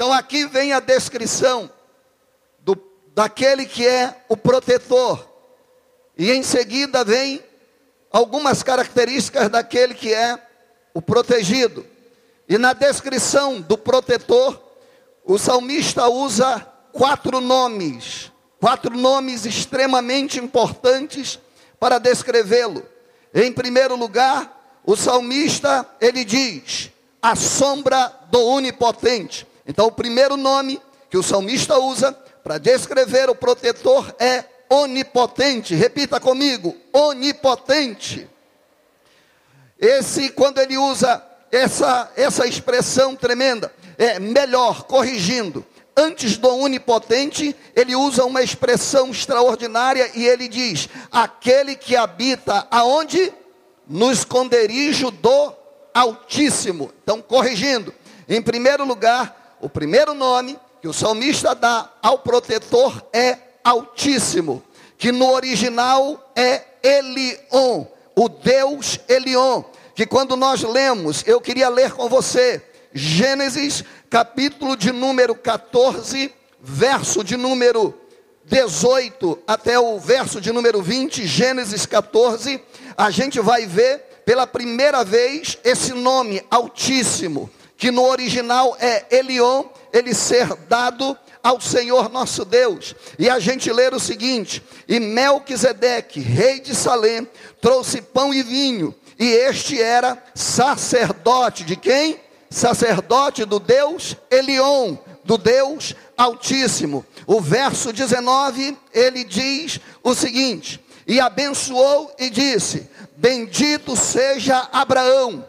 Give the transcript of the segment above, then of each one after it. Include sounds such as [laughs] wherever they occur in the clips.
Então aqui vem a descrição do, daquele que é o protetor. E em seguida vem algumas características daquele que é o protegido. E na descrição do protetor, o salmista usa quatro nomes, quatro nomes extremamente importantes para descrevê-lo. Em primeiro lugar, o salmista, ele diz: a sombra do onipotente. Então, o primeiro nome que o salmista usa para descrever o protetor é onipotente. Repita comigo: onipotente. Esse, quando ele usa essa, essa expressão tremenda, é melhor, corrigindo. Antes do onipotente, ele usa uma expressão extraordinária e ele diz: aquele que habita aonde? No esconderijo do Altíssimo. Então, corrigindo, em primeiro lugar, o primeiro nome que o salmista dá ao protetor é Altíssimo, que no original é Elion, o Deus Elion, que quando nós lemos, eu queria ler com você, Gênesis, capítulo de número 14, verso de número 18 até o verso de número 20, Gênesis 14, a gente vai ver pela primeira vez esse nome Altíssimo, que no original é Elion, ele ser dado ao Senhor nosso Deus. E a gente lê o seguinte: E Melquisedeque, rei de Salém, trouxe pão e vinho, e este era sacerdote de quem? Sacerdote do Deus Elion, do Deus Altíssimo. O verso 19, ele diz o seguinte: E abençoou e disse: Bendito seja Abraão,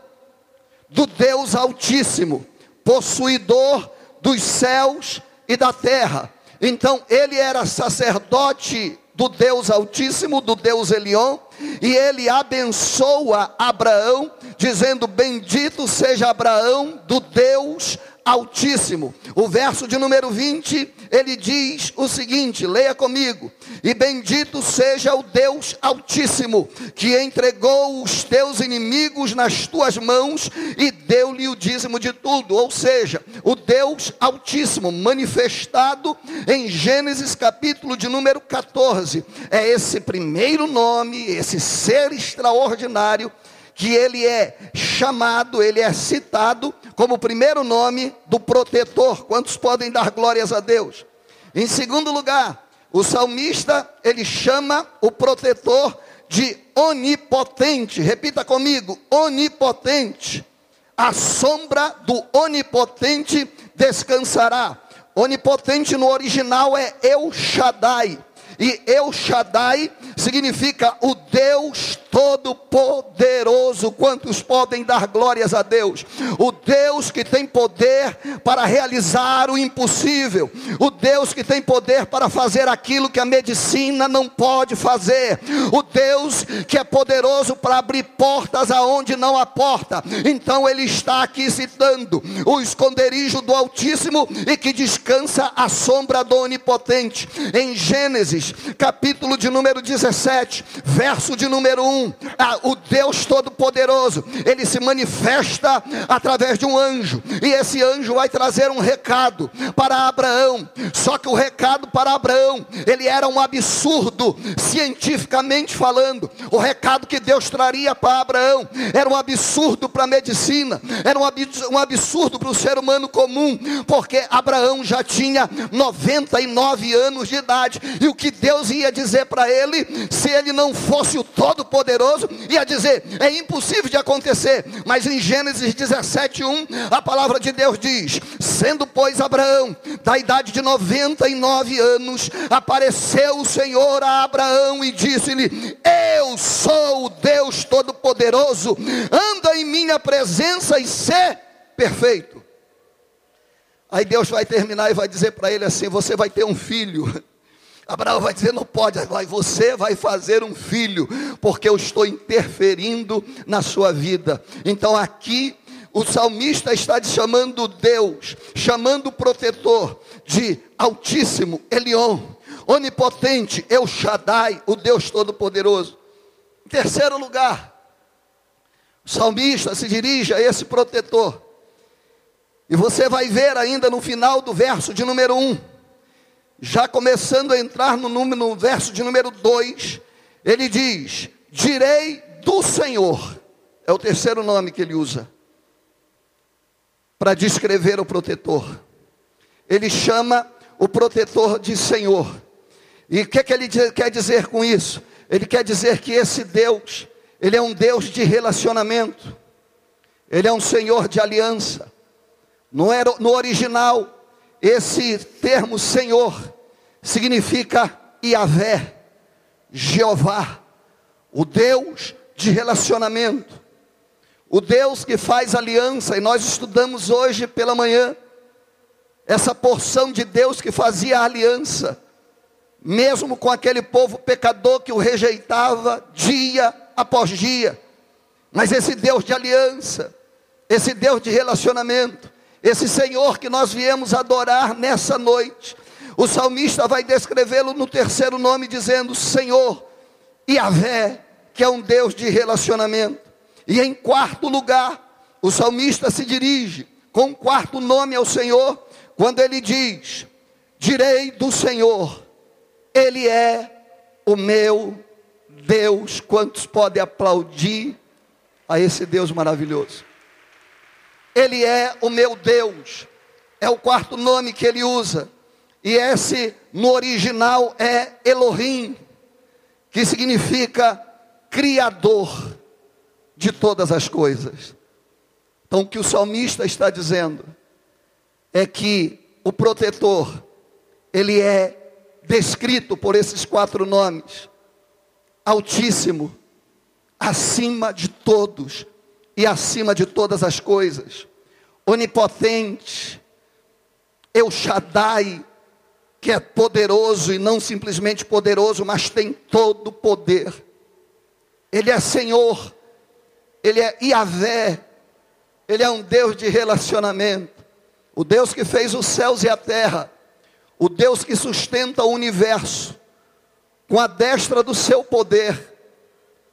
do Deus Altíssimo, possuidor dos céus e da terra. Então, ele era sacerdote do Deus Altíssimo, do Deus Elion, e ele abençoa Abraão, dizendo: Bendito seja Abraão, do Deus Altíssimo. O verso de número 20, ele diz o seguinte: leia comigo. E bendito seja o Deus Altíssimo, que entregou os teus inimigos nas tuas mãos e deu-lhe o dízimo de tudo. Ou seja, o Deus Altíssimo, manifestado em Gênesis capítulo de número 14, é esse primeiro nome, esse ser extraordinário que ele é chamado, ele é citado como o primeiro nome do protetor. Quantos podem dar glórias a Deus? Em segundo lugar, o salmista, ele chama o protetor de onipotente. Repita comigo: onipotente. A sombra do onipotente descansará. Onipotente no original é El Shaddai. E El Shaddai significa o Deus Todo-Poderoso. Quantos podem dar glórias a Deus? O Deus que tem poder para realizar o impossível. O Deus que tem poder para fazer aquilo que a medicina não pode fazer. O Deus que é poderoso para abrir portas aonde não há porta. Então ele está aqui citando o esconderijo do Altíssimo e que descansa à sombra do Onipotente. Em Gênesis capítulo de número 17, verso de número 1. Ah, o Deus Todo-Poderoso, ele se manifesta através de um anjo, e esse anjo vai trazer um recado para Abraão. Só que o recado para Abraão, ele era um absurdo, cientificamente falando. O recado que Deus traria para Abraão era um absurdo para a medicina, era um absurdo para o ser humano comum, porque Abraão já tinha 99 anos de idade, e o que Deus ia dizer para ele, se ele não fosse o Todo-Poderoso, ia dizer: é impossível de acontecer. Mas em Gênesis 17, 1, a palavra de Deus diz: sendo, pois, Abraão da idade de 99 anos, apareceu o Senhor a Abraão e disse-lhe: Eu sou o Deus Todo-Poderoso, anda em minha presença e ser perfeito. Aí Deus vai terminar e vai dizer para ele assim: Você vai ter um filho. Abraão vai dizer: não pode, vai, você vai fazer um filho, porque eu estou interferindo na sua vida. Então aqui o salmista está chamando Deus, chamando o protetor de Altíssimo, Elion, Onipotente, El Shaddai, o Deus Todo-Poderoso. Em terceiro lugar, o salmista se dirige a esse protetor E você vai ver ainda no final do verso de número 1, já começando a entrar no, número, no verso de número 2, ele diz: Direi do Senhor, é o terceiro nome que ele usa, para descrever o protetor. Ele chama o protetor de Senhor. E o que, que ele quer dizer com isso? Ele quer dizer que esse Deus, ele é um Deus de relacionamento, ele é um Senhor de aliança. No, no original, esse termo Senhor significa Yahvé, Jeová, o Deus de relacionamento, o Deus que faz aliança, e nós estudamos hoje pela manhã, essa porção de Deus que fazia aliança mesmo com aquele povo pecador que o rejeitava dia após dia. Mas esse Deus de aliança, esse Deus de relacionamento, esse Senhor que nós viemos adorar nessa noite, o salmista vai descrevê-lo no terceiro nome, dizendo: Senhor, Yahvé, que é um Deus de relacionamento. E em quarto lugar, o salmista se dirige com um quarto nome ao Senhor, quando ele diz: Direi do Senhor, ele é o meu Deus. Quantos podem aplaudir a esse Deus maravilhoso? Ele é o meu Deus. É o quarto nome que ele usa. E esse no original é Elohim, que significa criador de todas as coisas. Então o que o salmista está dizendo é que o protetor, ele é descrito por esses quatro nomes: Altíssimo, acima de todos e acima de todas as coisas, onipotente, El Shaddai, que é poderoso e não simplesmente poderoso, mas tem todo o poder. Ele é Senhor, Ele é Iavé, Ele é um Deus de relacionamento, o Deus que fez os céus e a terra, o Deus que sustenta o universo com a destra do seu poder.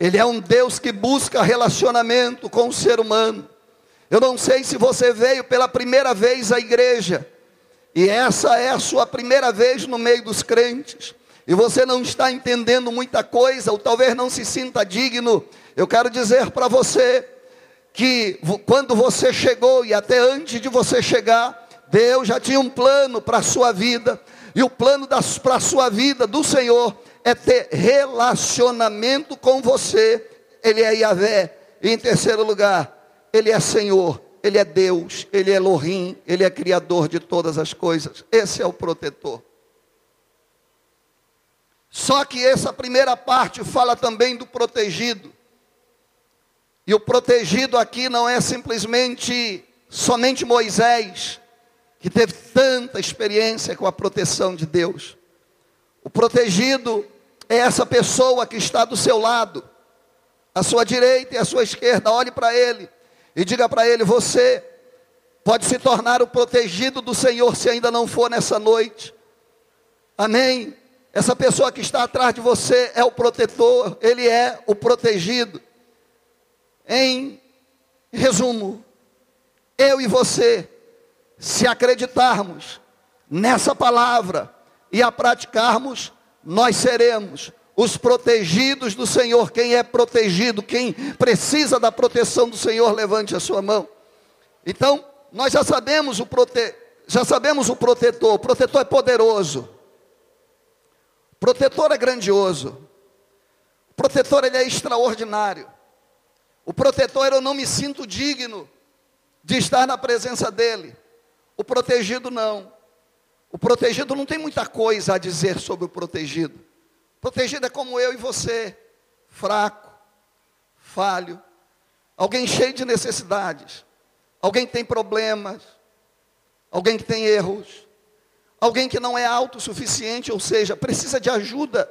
Ele é um Deus que busca relacionamento com o ser humano. Eu não sei se você veio pela primeira vez à igreja, e essa é a sua primeira vez no meio dos crentes, e você não está entendendo muita coisa, ou talvez não se sinta digno. Eu quero dizer para você que quando você chegou e até antes de você chegar, Deus já tinha um plano para a sua vida, e o plano para a sua vida do Senhor é ter relacionamento com você. Ele é Yahvé. E em terceiro lugar, Ele é Senhor, Ele é Deus, Ele é Elohim, Ele é Criador de todas as coisas. Esse é o protetor. Só que essa primeira parte fala também do protegido. E o protegido aqui não é simplesmente somente Moisés, que teve tanta experiência com a proteção de Deus. O protegido é essa pessoa que está do seu lado, à sua direita e à sua esquerda. Olhe para ele e diga para ele: Você pode se tornar o protegido do Senhor se ainda não for nessa noite. Amém. Essa pessoa que está atrás de você é o protetor, ele é o protegido. Em resumo, eu e você se acreditarmos nessa palavra e a praticarmos, nós seremos os protegidos do Senhor. Quem é protegido, quem precisa da proteção do Senhor, levante a sua mão. Então, nós já sabemos o prote... já sabemos o protetor. O protetor é poderoso. O protetor é grandioso. O protetor ele é extraordinário. O protetor eu não me sinto digno de estar na presença dele. O protegido não. O protegido não tem muita coisa a dizer sobre o protegido. É como eu e você, fraco, falho, alguém cheio de necessidades, alguém que tem problemas, alguém que tem erros, alguém que não é autossuficiente, ou seja, precisa de ajuda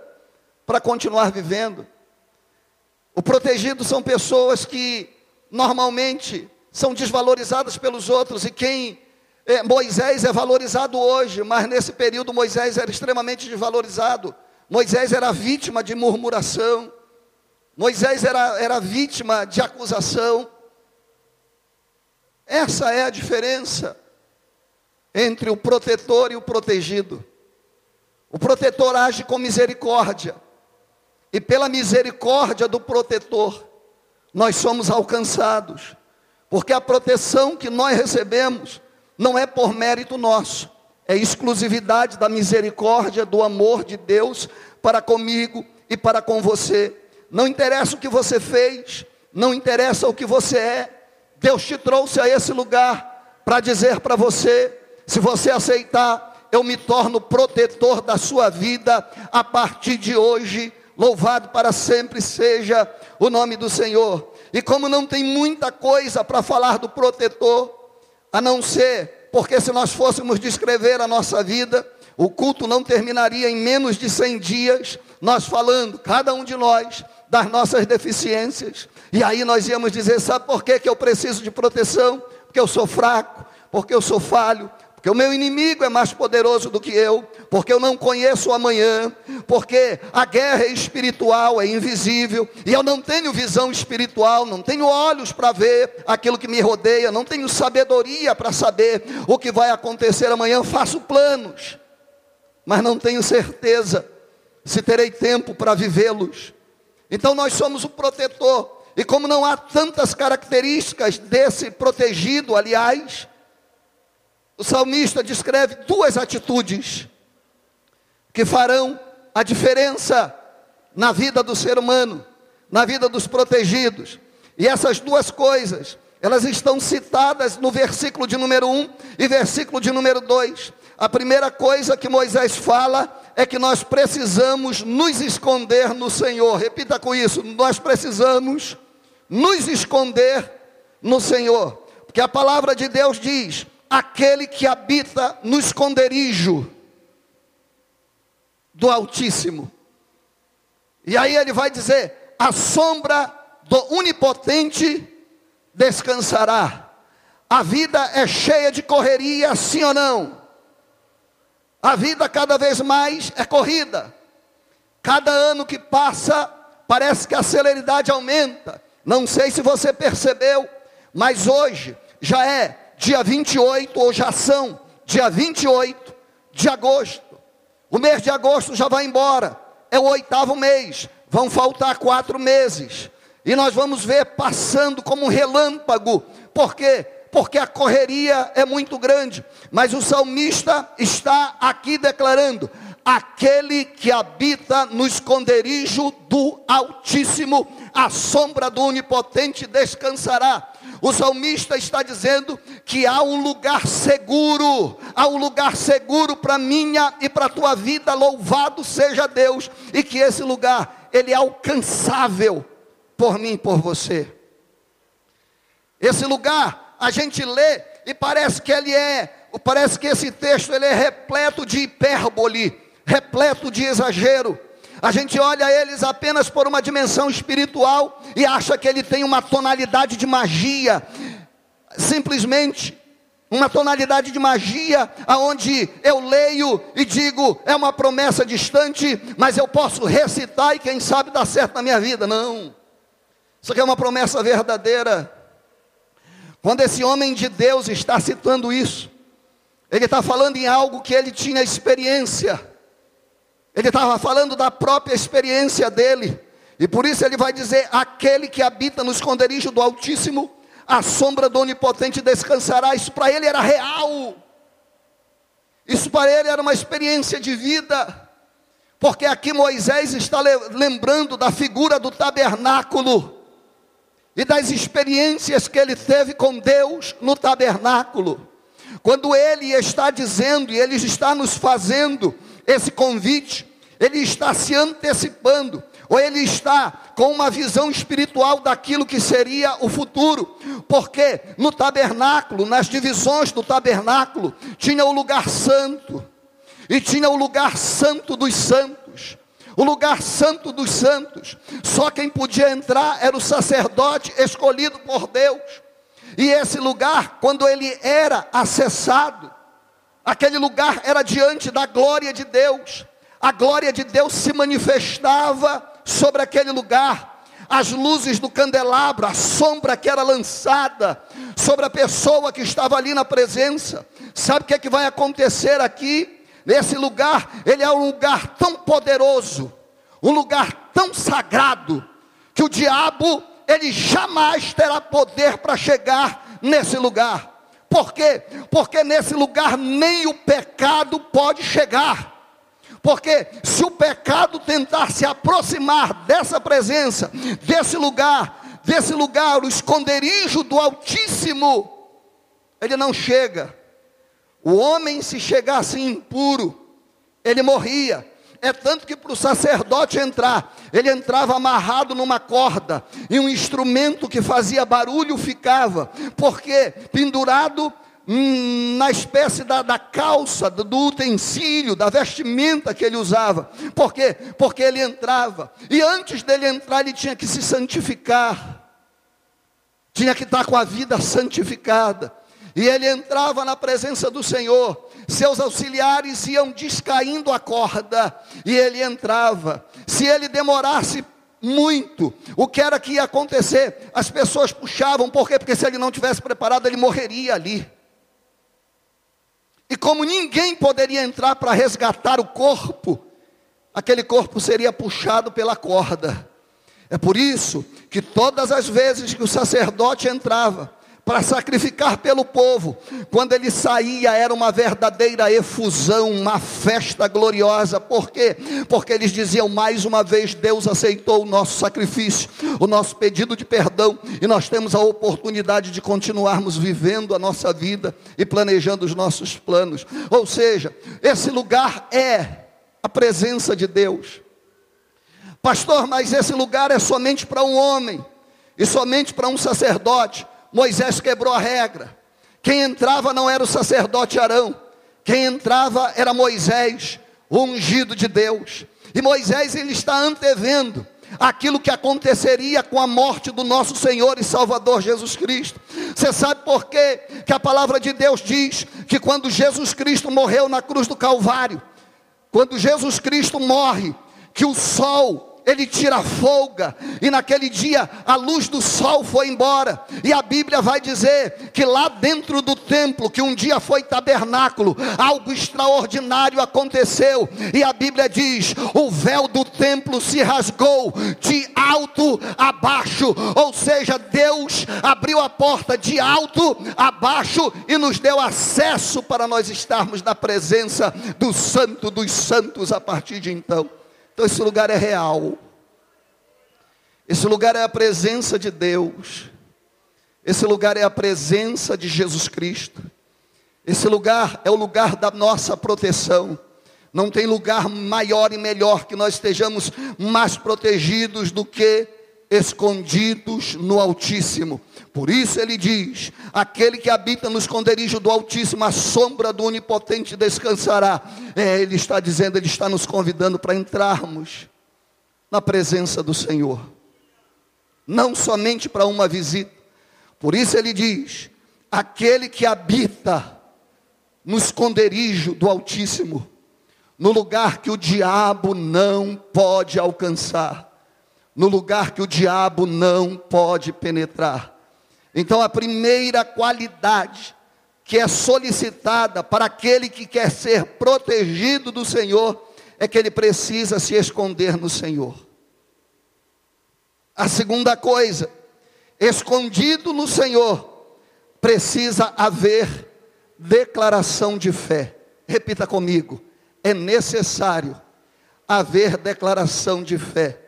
para continuar vivendo. O protegido são pessoas que normalmente são desvalorizadas pelos outros e quem é, Moisés é valorizado hoje, mas nesse período Moisés era extremamente desvalorizado. Moisés era vítima de murmuração. Moisés era, era vítima de acusação. Essa é a diferença entre o protetor e o protegido. O protetor age com misericórdia, e pela misericórdia do protetor, nós somos alcançados, porque a proteção que nós recebemos não é por mérito nosso, é exclusividade da misericórdia, do amor de Deus para comigo e para com você. Não interessa o que você fez, não interessa o que você é, Deus te trouxe a esse lugar para dizer para você: se você aceitar, eu me torno protetor da sua vida a partir de hoje. Louvado para sempre seja o nome do Senhor. E como não tem muita coisa para falar do protetor, a não ser, porque se nós fôssemos descrever a nossa vida, o culto não terminaria em menos de 100 dias, nós falando, cada um de nós, das nossas deficiências. E aí nós íamos dizer: sabe por que, que eu preciso de proteção? Porque eu sou fraco, porque eu sou falho, o meu inimigo é mais poderoso do que eu, porque eu não conheço o amanhã, porque a guerra é espiritual, é invisível, e eu não tenho visão espiritual, não tenho olhos para ver aquilo que me rodeia, não tenho sabedoria para saber o que vai acontecer amanhã, faço planos, mas não tenho certeza se terei tempo para vivê-los. Então nós somos o protetor. E como não há tantas características desse protegido, aliás, o salmista descreve duas atitudes que farão a diferença na vida do ser humano, na vida dos protegidos. E essas duas coisas, elas estão citadas no versículo de número 1 e versículo de número 2. A primeira coisa que Moisés fala é que nós precisamos nos esconder no Senhor. Repita com isso: nós precisamos nos esconder no Senhor, porque a palavra de Deus diz: aquele que habita no esconderijo do Altíssimo. E aí ele vai dizer: a sombra do Onipotente descansará. A vida é cheia de correria, sim ou não? A vida cada vez mais é corrida. Cada ano que passa, parece que a celeridade aumenta. Não sei se você percebeu, mas hoje já é dia 28, ou já são dia 28 de agosto. O mês de agosto já vai embora, é o oitavo mês, vão faltar quatro meses. E nós vamos ver passando como um relâmpago, por quê? Porque a correria é muito grande, mas o salmista está aqui declarando: aquele que habita no esconderijo do Altíssimo, a sombra do Onipotente descansará. O salmista está dizendo que há um lugar seguro, há um lugar seguro para minha e para a tua vida, louvado seja Deus, e que esse lugar, ele é alcançável por mim e por você. Esse lugar, a gente lê e parece que ele é, parece que esse texto ele é repleto de hipérbole, repleto de exagero. A gente olha eles apenas por uma dimensão espiritual e acha que ele tem uma tonalidade de magia, simplesmente uma tonalidade de magia, aonde eu leio e digo é uma promessa distante, mas eu posso recitar e quem sabe dar certo na minha vida. Não, isso aqui é uma promessa verdadeira. Quando esse homem de Deus está citando isso, ele está falando em algo que ele tinha experiência. Ele estava falando da própria experiência dele. E por isso ele vai dizer: aquele que habita no esconderijo do Altíssimo, a sombra do Onipotente descansará. Isso para ele era real. Isso para ele era uma experiência de vida. Porque aqui Moisés está lembrando da figura do tabernáculo e das experiências que ele teve com Deus no tabernáculo. Quando ele está dizendo e ele está nos fazendo esse convite, ele está se antecipando, ou ele está com uma visão espiritual daquilo que seria o futuro, porque no tabernáculo, nas divisões do tabernáculo, tinha o lugar santo, e tinha o lugar santo dos santos. O lugar santo dos santos, só quem podia entrar era o sacerdote escolhido por Deus. E esse lugar, quando ele era acessado, aquele lugar era diante da glória de Deus a glória de Deus se manifestava sobre aquele lugar. As luzes do candelabro, a sombra que era lançada sobre a pessoa que estava ali na presença. Sabe o que é que vai acontecer aqui? Nesse lugar, ele é um lugar tão poderoso, um lugar tão sagrado, que o diabo, ele jamais terá poder para chegar nesse lugar. Por quê? Porque nesse lugar nem o pecado pode chegar. Porque se o pecado tentar se aproximar dessa presença, desse lugar, desse lugar, o esconderijo do Altíssimo, ele não chega. O homem, se chegasse impuro, ele morria. É tanto que para o sacerdote entrar, ele entrava amarrado numa corda, e um instrumento que fazia barulho ficava, porque pendurado na espécie da, da calça, do, do utensílio, da vestimenta que ele usava. Por quê? Porque ele entrava, e antes dele entrar, ele tinha que se santificar, tinha que estar com a vida santificada. E ele entrava na presença do Senhor, seus auxiliares iam descaindo a corda, e ele entrava. Se ele demorasse muito, o que era que ia acontecer? As pessoas puxavam, por quê? Porque se ele não tivesse preparado, ele morreria ali. E como ninguém poderia entrar para resgatar o corpo, aquele corpo seria puxado pela corda. É por isso que todas as vezes que o sacerdote entrava, para sacrificar pelo povo. Quando ele saía, era uma verdadeira efusão, uma festa gloriosa. Por quê? Porque eles diziam mais uma vez: Deus aceitou o nosso sacrifício, o nosso pedido de perdão, e nós temos a oportunidade de continuarmos vivendo a nossa vida e planejando os nossos planos. Ou seja, esse lugar é a presença de Deus. Pastor, mas esse lugar é somente para um homem e somente para um sacerdote. Moisés quebrou a regra. Quem entrava não era o sacerdote Arão, quem entrava era Moisés, o ungido de Deus. E Moisés ele está antevendo aquilo que aconteceria com a morte do nosso Senhor e Salvador Jesus Cristo. Você sabe por quê? Que a palavra de Deus diz que quando Jesus Cristo morreu na cruz do Calvário, quando Jesus Cristo morre, que o sol ele tira folga, e naquele dia a luz do sol foi embora, e a Bíblia vai dizer que lá dentro do templo, que um dia foi tabernáculo, algo extraordinário aconteceu, e a Bíblia diz: o véu do templo se rasgou de alto a baixo, ou seja, Deus abriu a porta de alto a baixo e nos deu acesso para nós estarmos na presença do Santo dos Santos a partir de então. Então esse lugar é real. Esse lugar é a presença de Deus. Esse lugar é a presença de Jesus Cristo. Esse lugar é o lugar da nossa proteção. Não tem lugar maior e melhor que nós estejamos mais protegidos do que escondidos no Altíssimo. Por isso ele diz: aquele que habita no esconderijo do Altíssimo, a sombra do Onipotente descansará. É, ele está dizendo, ele está nos convidando para entrarmos na presença do Senhor, não somente para uma visita. Por isso ele diz: aquele que habita no esconderijo do Altíssimo, no lugar que o diabo não pode alcançar no lugar que o diabo não pode penetrar. Então, a primeira qualidade que é solicitada para aquele que quer ser protegido do Senhor é que ele precisa se esconder no Senhor. A segunda coisa, escondido no Senhor, precisa haver declaração de fé. Repita comigo: é necessário haver declaração de fé.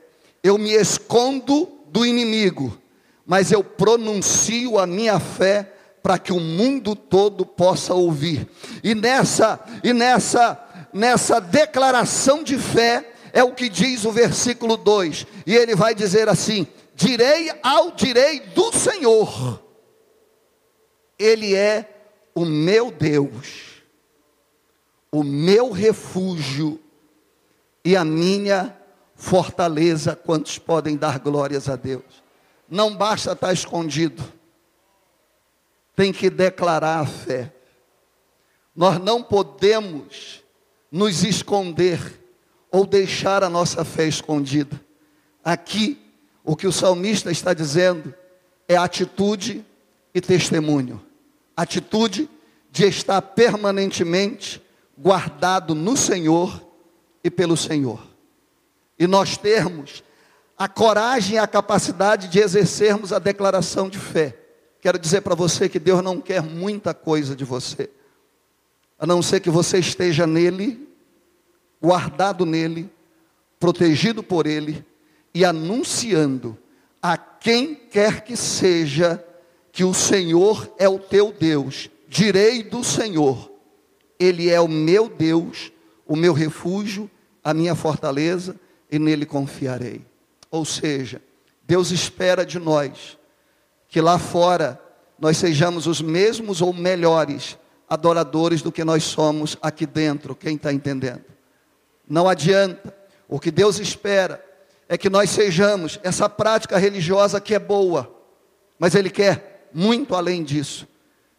Eu me escondo do inimigo, mas eu pronuncio a minha fé para que o mundo todo possa ouvir. E nessa e nessa nessa declaração de fé é o que diz o versículo 2. E ele vai dizer assim: direi ao direi do Senhor. Ele é o meu Deus, o meu refúgio e a minha fortaleza, quantos podem dar glórias a Deus. Não basta estar escondido, tem que declarar a fé. Nós não podemos nos esconder ou deixar a nossa fé escondida. Aqui, o que o salmista está dizendo é atitude, e testemunho. Atitude de estar permanentemente guardado no Senhor e pelo Senhor. E nós termos a coragem e a capacidade de exercermos a declaração de fé. Quero dizer para você que Deus não quer muita coisa de você, a não ser que você esteja nele, guardado nele, protegido por ele e anunciando a quem quer que seja que o Senhor é o teu Deus. Direi do Senhor, Ele é o meu Deus, o meu refúgio, a minha fortaleza, e nele confiarei. Ou seja, Deus espera de nós que lá fora nós sejamos os mesmos ou melhores adoradores do que nós somos aqui dentro. Quem está entendendo? Não adianta. O que Deus espera é que nós sejamos essa prática religiosa que é boa, mas Ele quer muito além disso.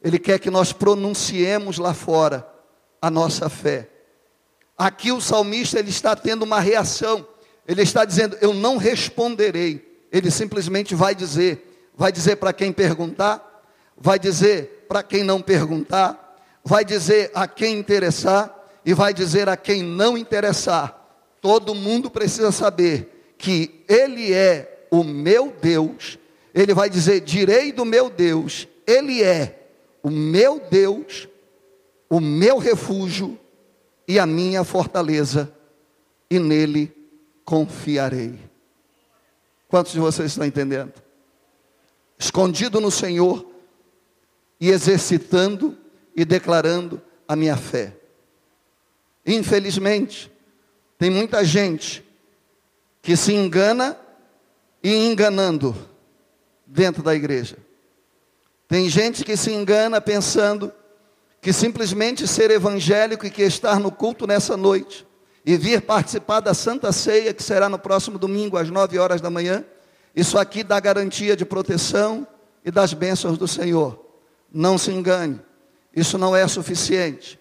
Ele quer que nós pronunciemos lá fora a nossa fé. Aqui o salmista ele está tendo uma reação. Ele está dizendo: "Eu não responderei". Ele simplesmente vai dizer, vai dizer para quem perguntar, vai dizer para quem não perguntar, vai dizer a quem interessar e vai dizer a quem não interessar. Todo mundo precisa saber que Ele é o meu Deus, ele vai dizer: direi do meu Deus, Ele é o meu Deus, o meu refúgio e a minha fortaleza, e nele confiarei. Quantos de vocês estão entendendo? Escondido no Senhor e exercitando e declarando a minha fé. Infelizmente, tem muita gente que se engana e enganando dentro da igreja. Tem gente que se engana pensando que simplesmente ser evangélico e que estar no culto nessa noite e vir participar da Santa Ceia, que será no próximo domingo às nove horas da manhã, isso aqui dá garantia de proteção e das bênçãos do Senhor. Não se engane, isso não é suficiente.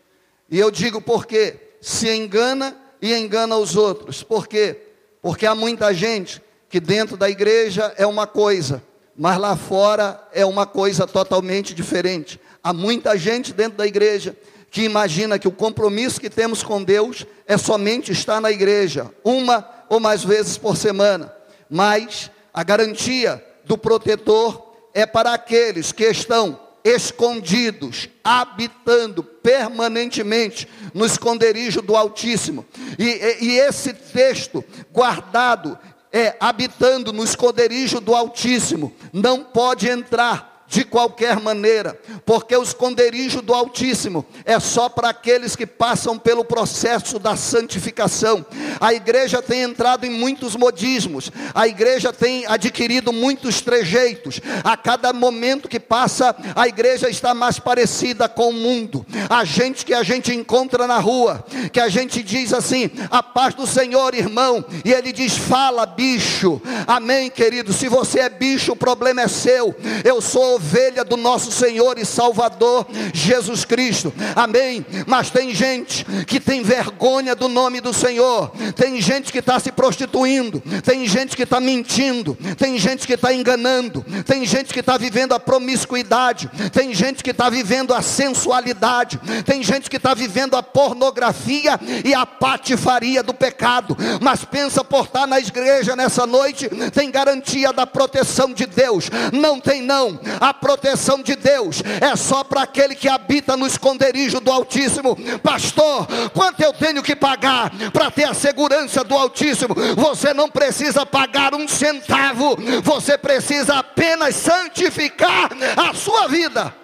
E eu digo porque se engana e engana os outros. Por quê? Porque há muita gente que dentro da igreja é uma coisa, mas lá fora é uma coisa totalmente diferente. Há muita gente dentro da igreja que imagina que o compromisso que temos com Deus é somente estar na igreja, uma ou mais vezes por semana, mas a garantia do protetor é para aqueles que estão escondidos, habitando permanentemente no esconderijo do Altíssimo. E, e, e esse texto, guardado, é, habitando no esconderijo do Altíssimo, não pode entrar de qualquer maneira, porque o esconderijo do Altíssimo é só para aqueles que passam pelo processo da santificação. A igreja tem entrado em muitos modismos, a igreja tem adquirido muitos trejeitos. A cada momento que passa, a igreja está mais parecida com o mundo. A gente que a gente encontra na rua, que a gente diz assim: a paz do Senhor, irmão, e ele diz: fala, bicho. Amém, querido. Se você é bicho, o problema é seu. Eu sou ovelha do nosso Senhor e Salvador Jesus Cristo. Amém. Mas tem gente que tem vergonha do nome do Senhor. Tem gente que está se prostituindo. Tem gente que está mentindo. Tem gente que está enganando. Tem gente que está vivendo a promiscuidade. Tem gente que está vivendo a sensualidade. Tem gente que está vivendo a pornografia e a patifaria do pecado. Mas pensa por estar na igreja nessa noite, tem garantia da proteção de Deus. Não tem não. A a proteção de Deus é só para aquele que habita no esconderijo do Altíssimo. Pastor, quanto eu tenho que pagar para ter a segurança do Altíssimo? Você não precisa pagar um centavo, você precisa apenas santificar a sua vida.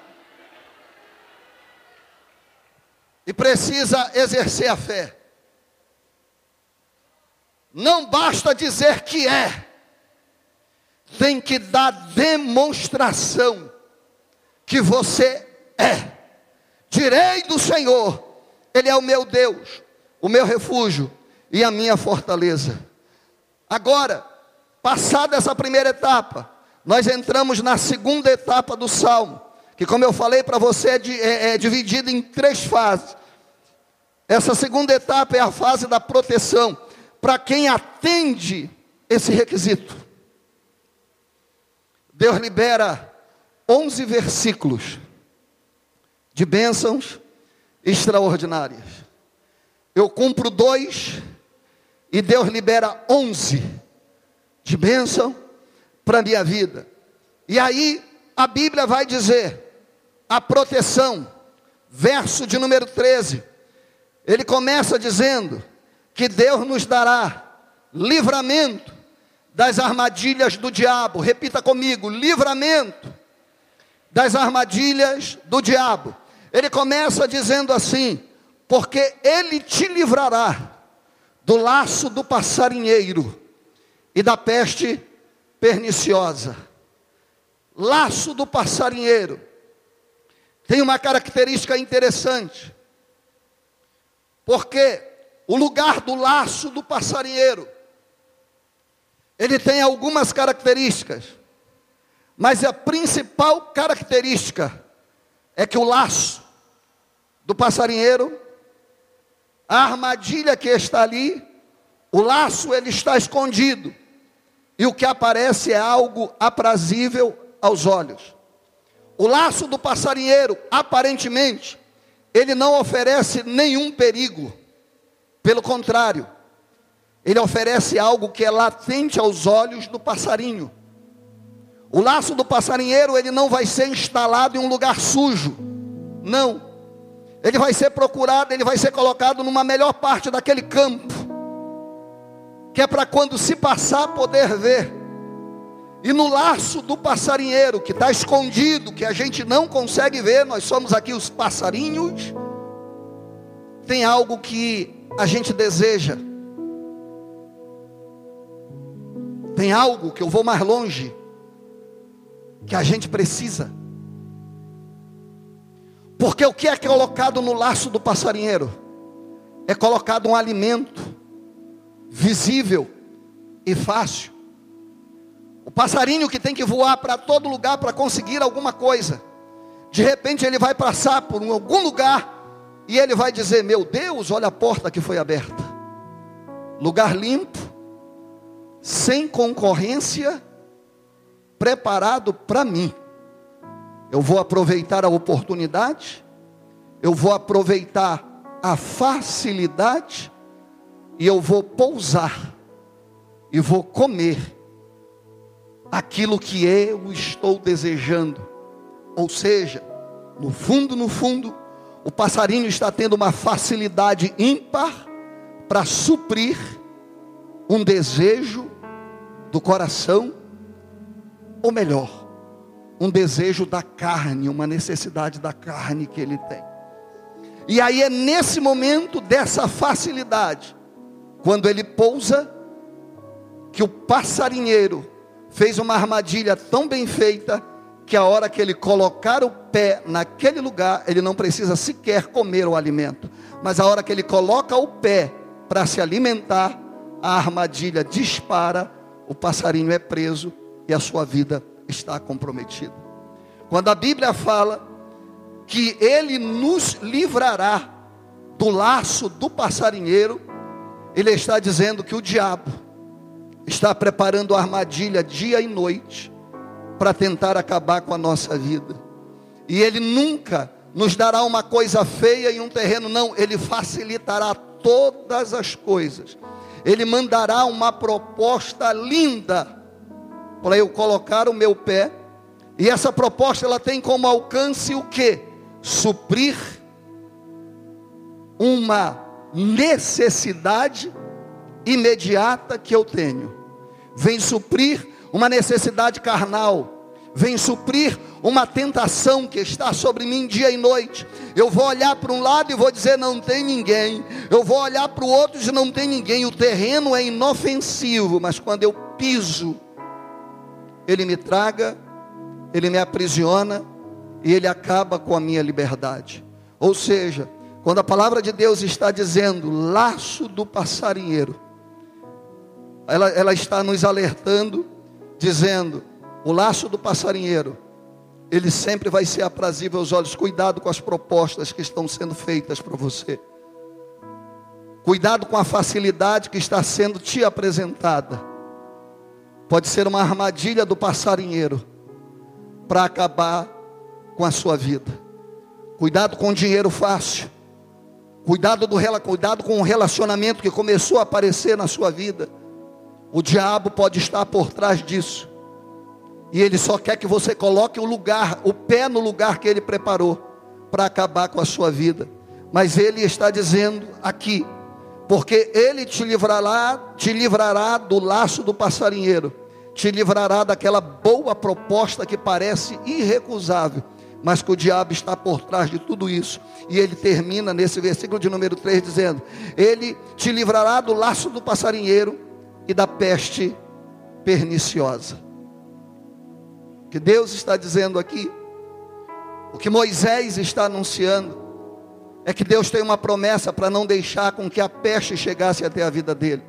E precisa exercer a fé. Não basta dizer que é, tem que dar demonstração que você é. Direi do Senhor, Ele é o meu Deus, o meu refúgio e a minha fortaleza. Agora, passada essa primeira etapa, nós entramos na segunda etapa do salmo, que, como eu falei para você, é, é, é dividida em três fases. Essa segunda etapa é a fase da proteção, para quem atende esse requisito. Deus libera 11 versículos de bênçãos extraordinárias. Eu cumpro dois e Deus libera onze de bênção para minha vida. E aí a Bíblia vai dizer a proteção, verso de número 13. Ele começa dizendo que Deus nos dará livramento das armadilhas do diabo. Repita comigo: livramento das armadilhas do diabo. Ele começa dizendo assim: porque ele te livrará do laço do passarinheiro e da peste perniciosa. Laço do passarinheiro tem uma característica interessante, porque o lugar do laço do passarinheiro ele tem algumas características, mas a principal característica é que o laço do passarinheiro, a armadilha que está ali, o laço ele está escondido, e o que aparece é algo aprazível aos olhos. O laço do passarinheiro, aparentemente, ele não oferece nenhum perigo, pelo contrário, ele oferece algo que é latente aos olhos do passarinho. O laço do passarinheiro, ele não vai ser instalado em um lugar sujo. Não. Ele vai ser procurado, ele vai ser colocado numa melhor parte daquele campo. Que é para quando se passar poder ver. E no laço do passarinheiro, que está escondido, que a gente não consegue ver, nós somos aqui os passarinhos, tem algo que a gente deseja Tem algo que eu vou mais longe, que a gente precisa. Porque o que é colocado no laço do passarinheiro? É colocado um alimento visível e fácil. O passarinho que tem que voar para todo lugar para conseguir alguma coisa. De repente ele vai passar por algum lugar e ele vai dizer: Meu Deus, olha a porta que foi aberta. Lugar limpo, sem concorrência, preparado para mim. Eu vou aproveitar a oportunidade, eu vou aproveitar a facilidade, e eu vou pousar, e vou comer aquilo que eu estou desejando. Ou seja, no fundo, no fundo, o passarinho está tendo uma facilidade ímpar para suprir um desejo do coração, ou melhor, um desejo da carne, uma necessidade da carne que ele tem. E aí é nesse momento dessa facilidade, quando ele pousa, que o passarinheiro fez uma armadilha tão bem feita, que a hora que ele colocar o pé naquele lugar, ele não precisa sequer comer o alimento, mas a hora que ele coloca o pé para se alimentar, a armadilha dispara o passarinho é preso e a sua vida está comprometida. Quando a Bíblia fala que ele nos livrará do laço do passarinheiro, ele está dizendo que o diabo está preparando armadilha dia e noite para tentar acabar com a nossa vida. E ele nunca nos dará uma coisa feia e um terreno, não, ele facilitará todas as coisas ele mandará uma proposta linda para eu colocar o meu pé. E essa proposta ela tem como alcance o que? Suprir uma necessidade imediata que eu tenho. Vem suprir uma necessidade carnal vem suprir uma tentação que está sobre mim dia e noite. Eu vou olhar para um lado e vou dizer não tem ninguém. Eu vou olhar para o outro e não tem ninguém. O terreno é inofensivo, mas quando eu piso, ele me traga, ele me aprisiona e ele acaba com a minha liberdade. Ou seja, quando a palavra de Deus está dizendo laço do passarinheiro, ela, ela está nos alertando, dizendo o laço do passarinheiro, ele sempre vai ser aprazível aos olhos. Cuidado com as propostas que estão sendo feitas para você. Cuidado com a facilidade que está sendo te apresentada. Pode ser uma armadilha do passarinheiro. para acabar com a sua vida. Cuidado com o dinheiro fácil. Cuidado, do, cuidado com o relacionamento que começou a aparecer na sua vida. O diabo pode estar por trás disso. E ele só quer que você coloque o lugar, o pé no lugar que ele preparou para acabar com a sua vida. Mas ele está dizendo aqui, porque ele te livrará, te livrará do laço do passarinheiro, te livrará daquela boa proposta que parece irrecusável, mas que o diabo está por trás de tudo isso. E ele termina nesse versículo de número 3 dizendo: Ele te livrará do laço do passarinheiro e da peste perniciosa. Que Deus está dizendo aqui, o que Moisés está anunciando, é que Deus tem uma promessa para não deixar com que a peste chegasse até a vida dele.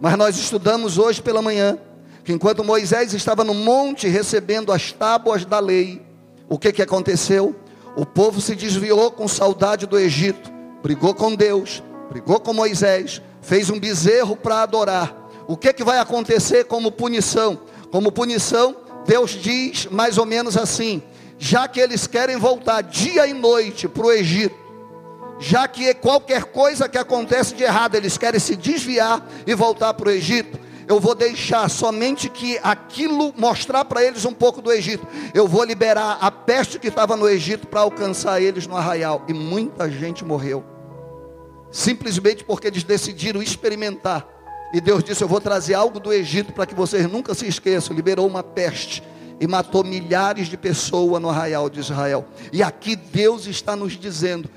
Mas nós estudamos hoje pela manhã que enquanto Moisés estava no monte recebendo as tábuas da lei, o que, que aconteceu? O povo se desviou com saudade do Egito, brigou com Deus, brigou com Moisés, fez um bezerro para adorar. O que, que vai acontecer como punição? Como punição, Deus diz mais ou menos assim: já que eles querem voltar dia e noite para o Egito, já que qualquer coisa que acontece de errado, eles querem se desviar e voltar para o Egito, eu vou deixar somente que aquilo mostrar para eles um pouco do Egito. Eu vou liberar a peste que estava no Egito para alcançar eles no arraial. E muita gente morreu. Simplesmente porque eles decidiram experimentar. E Deus disse: Eu vou trazer algo do Egito para que vocês nunca se esqueçam. Liberou uma peste e matou milhares de pessoas no arraial de Israel. E aqui Deus está nos dizendo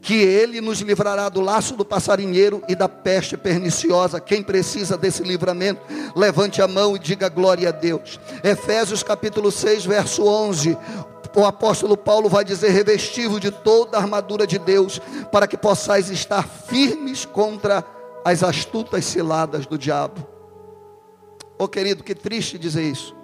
que ele nos livrará do laço do passarinheiro e da peste perniciosa. Quem precisa desse livramento, levante a mão e diga glória a Deus. Efésios capítulo 6, verso 11. O apóstolo Paulo vai dizer: revestivo de toda a armadura de Deus, para que possais estar firmes contra as astutas ciladas do diabo. Oh querido, que triste dizer isso.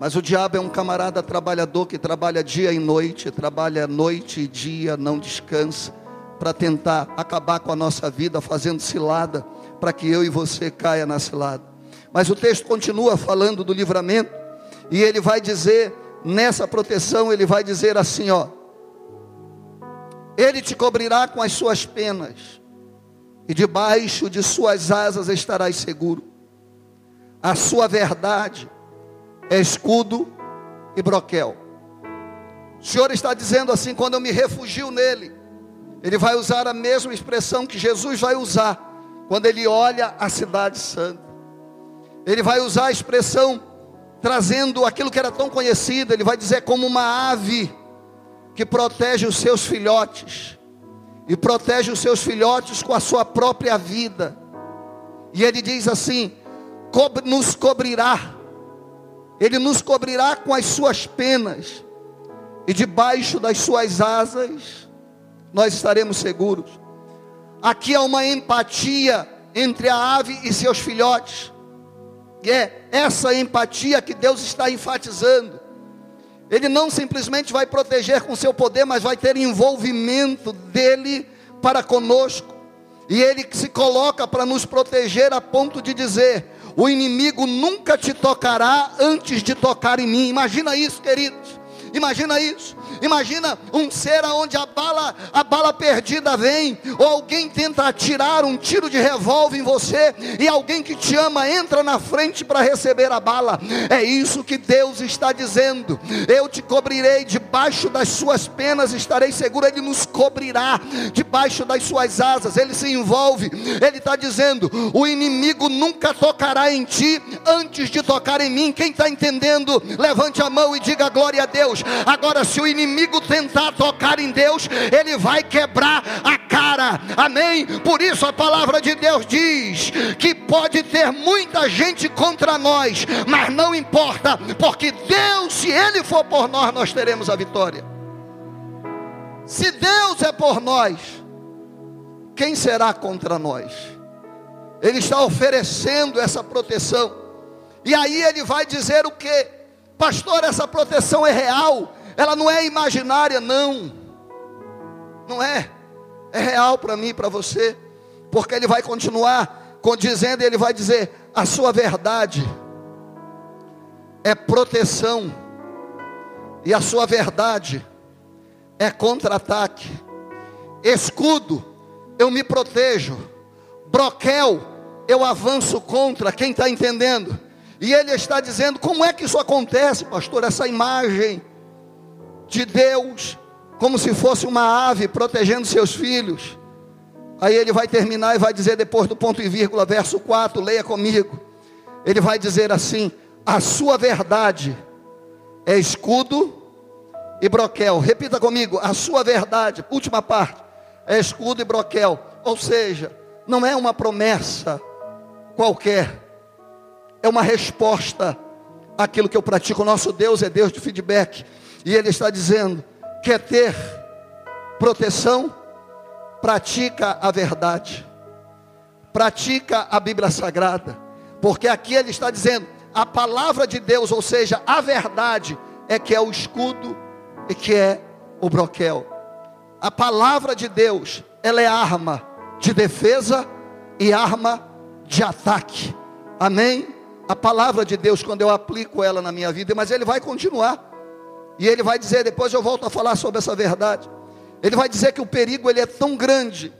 Mas o diabo é um camarada trabalhador que trabalha dia e noite, trabalha noite e dia, não descansa, para tentar acabar com a nossa vida, fazendo cilada, para que eu e você caia na cilada. Mas o texto continua falando do livramento, e ele vai dizer, nessa proteção, ele vai dizer assim: ó, Ele te cobrirá com as suas penas, e debaixo de suas asas estarás seguro. A sua verdade é escudo e broquel. O Senhor está dizendo assim: quando eu me refugio nele, Ele vai usar a mesma expressão que Jesus vai usar quando Ele olha a cidade santa. Ele vai usar a expressão trazendo aquilo que era tão conhecido, Ele vai dizer como uma ave que protege os seus filhotes e protege os seus filhotes com a sua própria vida. E Ele diz assim: nos cobrirá ele nos cobrirá com as suas penas, e debaixo das suas asas nós estaremos seguros. Aqui há uma empatia entre a ave e seus filhotes, e é essa empatia que Deus está enfatizando. Ele não simplesmente vai proteger com seu poder, mas vai ter envolvimento dele para conosco. E ele se coloca para nos proteger a ponto de dizer: o inimigo nunca te tocará antes de tocar em mim. Imagina isso, queridos. Imagina isso. Imagina um ser onde a bala, a bala perdida vem, ou alguém tenta atirar um tiro de revólver em você, e alguém que te ama entra na frente para receber a bala. É isso que Deus está dizendo. Eu te cobrirei debaixo das suas penas, estarei seguro. Ele nos cobrirá debaixo das suas asas. Ele se envolve. Ele está dizendo: o inimigo nunca tocará em ti antes de tocar em mim. Quem está entendendo, levante a mão e diga glória a Deus. Agora, se o inimigo tentar tocar em Deus, ele vai quebrar a cara, amém? Por isso a palavra de Deus diz que pode ter muita gente contra nós, mas não importa, porque Deus, se Ele for por nós, nós teremos a vitória. Se Deus é por nós, quem será contra nós? Ele está oferecendo essa proteção. E aí ele vai dizer o que? Pastor, essa proteção é real, ela não é imaginária, não. Não é. É real para mim e para você. Porque ele vai continuar dizendo, ele vai dizer: a sua verdade é proteção e a sua verdade é contra-ataque. Escudo, eu me protejo. Broquel, eu avanço contra. Quem está entendendo? E ele está dizendo: como é que isso acontece, pastor? Essa imagem de Deus, como se fosse uma ave protegendo seus filhos. Aí ele vai terminar e vai dizer, depois do ponto e vírgula, verso 4, leia comigo. Ele vai dizer assim: a sua verdade é escudo e broquel. Repita comigo, a sua verdade, última parte, é escudo e broquel. Ou seja, não é uma promessa qualquer, é uma resposta àquilo que eu pratico. O nosso Deus é Deus de feedback. E Ele está dizendo: quer ter proteção? Pratica a verdade, pratica a Bíblia Sagrada, porque aqui Ele está dizendo: a palavra de Deus, ou seja, a verdade, é que é o escudo e que é o broquel. A palavra de Deus, ela é arma de defesa e arma de ataque. Amém? A palavra de Deus, quando eu aplico ela na minha vida, mas ele vai continuar. E ele vai dizer, depois eu volto a falar sobre essa verdade. Ele vai dizer que o perigo ele é tão grande,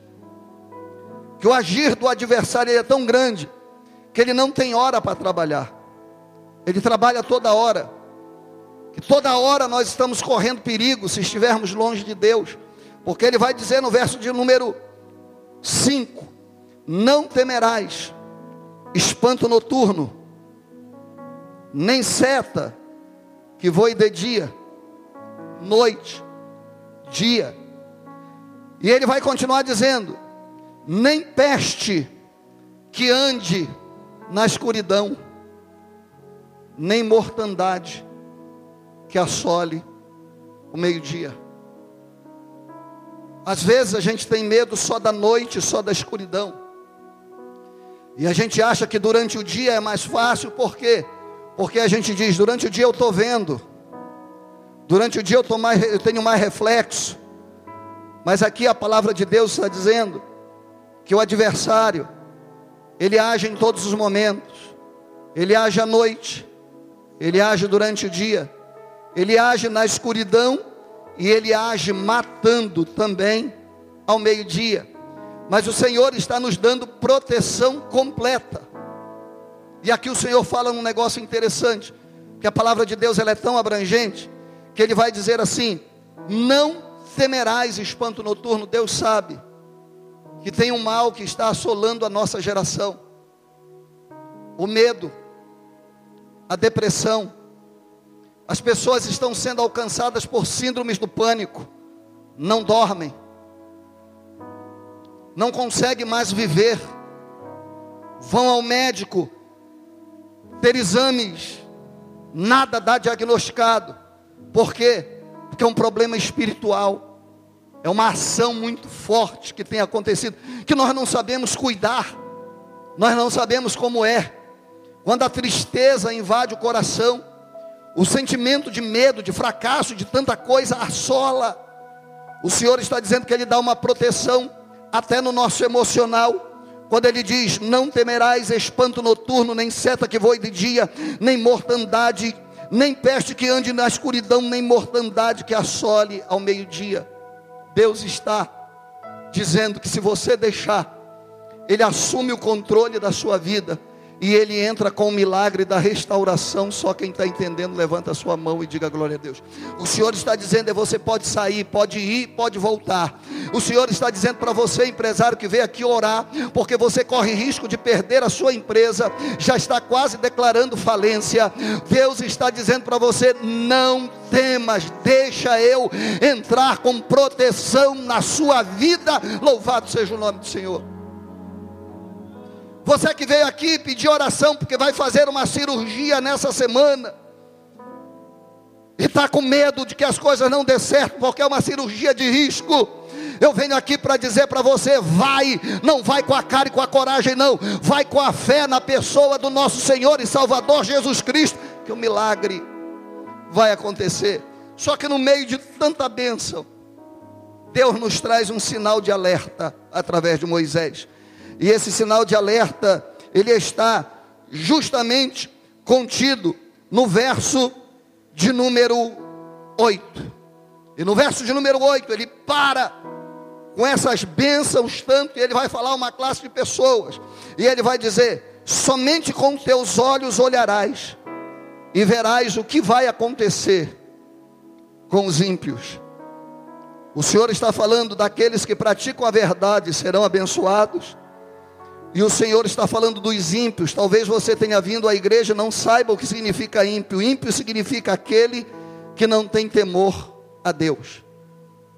que o agir do adversário é tão grande, que ele não tem hora para trabalhar. Ele trabalha toda hora. Que toda hora nós estamos correndo perigo se estivermos longe de Deus. Porque ele vai dizer no verso de número 5: Não temerás espanto noturno, nem seta que voe de dia, noite, dia. E ele vai continuar dizendo: nem peste que ande na escuridão, nem mortandade que assole o meio-dia. Às vezes a gente tem medo só da noite, só da escuridão. E a gente acha que durante o dia é mais fácil, por quê? Porque a gente diz, durante o dia eu estou vendo, durante o dia eu, mais, eu tenho mais reflexo. Mas aqui a palavra de Deus está dizendo que o adversário, ele age em todos os momentos, ele age à noite, ele age durante o dia, ele age na escuridão e ele age matando também ao meio-dia. Mas o Senhor está nos dando proteção completa. E aqui o Senhor fala um negócio interessante, que a palavra de Deus ela é tão abrangente, que ele vai dizer assim: não temerás espanto noturno, Deus sabe que tem um mal que está assolando a nossa geração. O medo, a depressão, as pessoas estão sendo alcançadas por síndromes do pânico, não dormem, não conseguem mais viver, vão ao médico, ter exames, nada dá diagnosticado, por quê? Porque é um problema espiritual, é uma ação muito forte que tem acontecido, que nós não sabemos cuidar, nós não sabemos como é, quando a tristeza invade o coração, o sentimento de medo, de fracasso, de tanta coisa assola. O Senhor está dizendo que Ele dá uma proteção até no nosso emocional. Quando Ele diz: Não temerás espanto noturno, nem seta que voe de dia, nem mortandade, nem peste que ande na escuridão, nem mortandade que assole ao meio-dia. Deus está dizendo que se você deixar, Ele assume o controle da sua vida e ele entra com o milagre da restauração. Só quem está entendendo, levanta a sua mão e diga glória a Deus. O Senhor está dizendo: é você pode sair, pode ir, pode voltar. O Senhor está dizendo para você, empresário que veio aqui orar, porque você corre risco de perder a sua empresa, já está quase declarando falência. Deus está dizendo para você: não temas, deixa eu entrar com proteção na sua vida. Louvado seja o nome do Senhor. Você que veio aqui pedir oração porque vai fazer uma cirurgia nessa semana. E está com medo de que as coisas não dê certo, porque é uma cirurgia de risco. Eu venho aqui para dizer para você: vai, não vai com a cara e com a coragem, não, vai com a fé na pessoa do nosso Senhor e Salvador Jesus Cristo, que o milagre vai acontecer. Só que no meio de tanta bênção, Deus nos traz um sinal de alerta através de Moisés. E esse sinal de alerta, ele está justamente contido no verso de número 8. E no verso de número 8, ele para com essas bênçãos tanto, e ele vai falar uma classe de pessoas, e ele vai dizer: somente com teus olhos olharás, e verás o que vai acontecer com os ímpios. O Senhor está falando daqueles que praticam a verdade serão abençoados, e o Senhor está falando dos ímpios. Talvez você tenha vindo à igreja e não saiba o que significa ímpio. Ímpio significa aquele que não tem temor a Deus.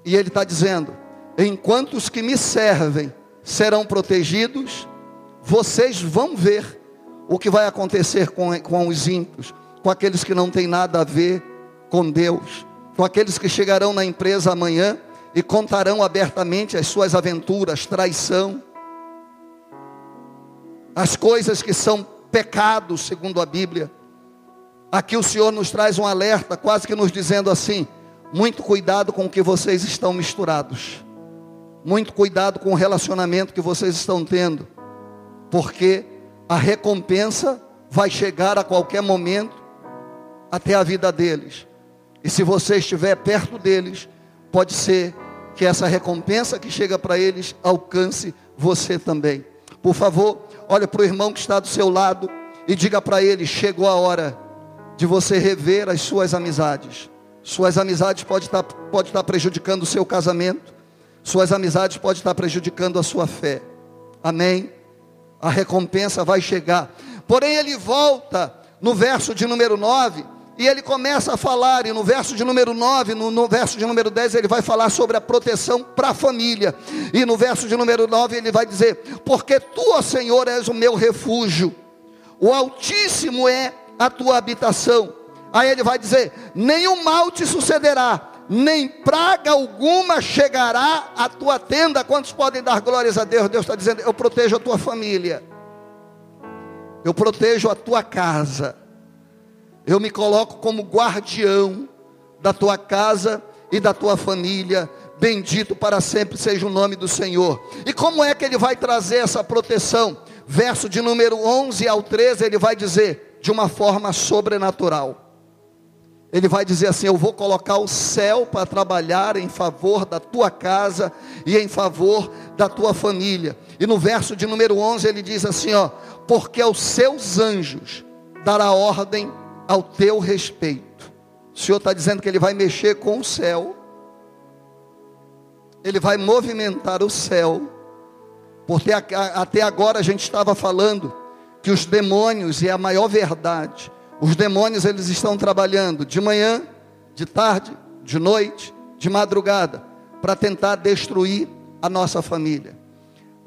E Ele está dizendo: enquanto os que me servem serão protegidos, vocês vão ver o que vai acontecer com, com os ímpios, com aqueles que não têm nada a ver com Deus, com aqueles que chegarão na empresa amanhã e contarão abertamente as suas aventuras, traição, as coisas que são pecados, segundo a Bíblia. Aqui o Senhor nos traz um alerta, quase que nos dizendo assim: muito cuidado com o que vocês estão misturados, muito cuidado com o relacionamento que vocês estão tendo, porque a recompensa vai chegar a qualquer momento até a vida deles. E se você estiver perto deles, pode ser que essa recompensa que chega para eles alcance você também. Por favor, olha para o irmão que está do seu lado e diga para ele: chegou a hora de você rever as suas amizades. Suas amizades podem estar, pode estar prejudicando o seu casamento, suas amizades podem estar prejudicando a sua fé. Amém? A recompensa vai chegar. Porém, ele volta no verso de número 9 e ele começa a falar, e no verso de número 9, no, no verso de número 10, ele vai falar sobre a proteção para a família. E no verso de número 9, ele vai dizer: Porque tu, ó Senhor, és o meu refúgio, o Altíssimo é a tua habitação. Aí ele vai dizer: Nenhum mal te sucederá, nem praga alguma chegará à tua tenda. Quantos podem dar glórias a Deus? Deus está dizendo: Eu protejo a tua família, eu protejo a tua casa eu me coloco como guardião da tua casa e da tua família. Bendito para sempre seja o nome do Senhor. E como é que ele vai trazer essa proteção? Verso de número 11 ao 13, ele vai dizer de uma forma sobrenatural. Ele vai dizer assim: Eu vou colocar o céu para trabalhar em favor da tua casa e em favor da tua família. E no verso de número 11 ele diz assim: Ó, porque aos seus anjos dará ordem ao teu respeito. O Senhor está dizendo que Ele vai mexer com o céu, Ele vai movimentar o céu, porque até agora a gente estava falando que os demônios, e é a maior verdade, os demônios eles estão trabalhando de manhã, de tarde, de noite, de madrugada, para tentar destruir a nossa família.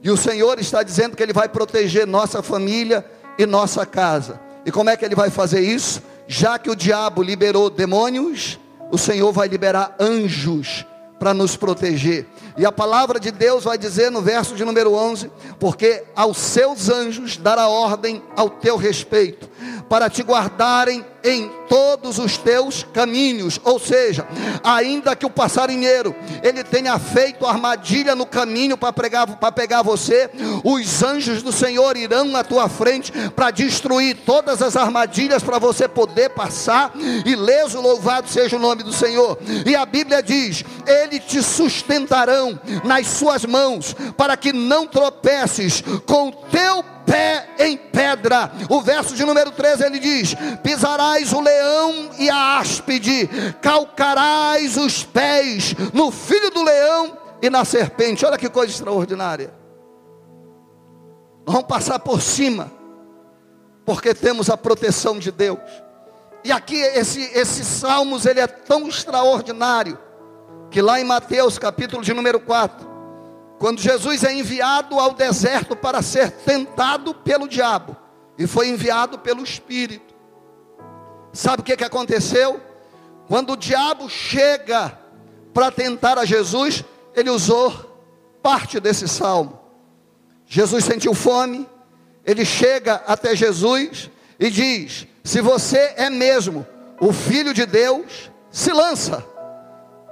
E o Senhor está dizendo que Ele vai proteger nossa família e nossa casa. E como é que Ele vai fazer isso? Já que o diabo liberou demônios, o Senhor vai liberar anjos para nos proteger. E a palavra de Deus vai dizer no verso de número 11: Porque aos seus anjos dará ordem ao teu respeito, para te guardarem em todos os teus caminhos. Ou seja, ainda que o passarinheiro ele tenha feito armadilha no caminho para pegar, para pegar você, os anjos do Senhor irão na tua frente para destruir todas as armadilhas para você poder passar. E leso, louvado seja o nome do Senhor. E a Bíblia diz: Ele te sustentarão nas suas mãos, para que não tropeces com o teu pé em pedra. O verso de número 13 ele diz: Pisarás o leão e a áspide, calcarás os pés no filho do leão e na serpente. Olha que coisa extraordinária. vamos passar por cima, porque temos a proteção de Deus. E aqui esse, esse Salmos ele é tão extraordinário que lá em Mateus capítulo de número 4, quando Jesus é enviado ao deserto para ser tentado pelo diabo, e foi enviado pelo Espírito. Sabe o que, que aconteceu? Quando o diabo chega para tentar a Jesus, ele usou parte desse salmo. Jesus sentiu fome, ele chega até Jesus e diz: Se você é mesmo o filho de Deus, se lança,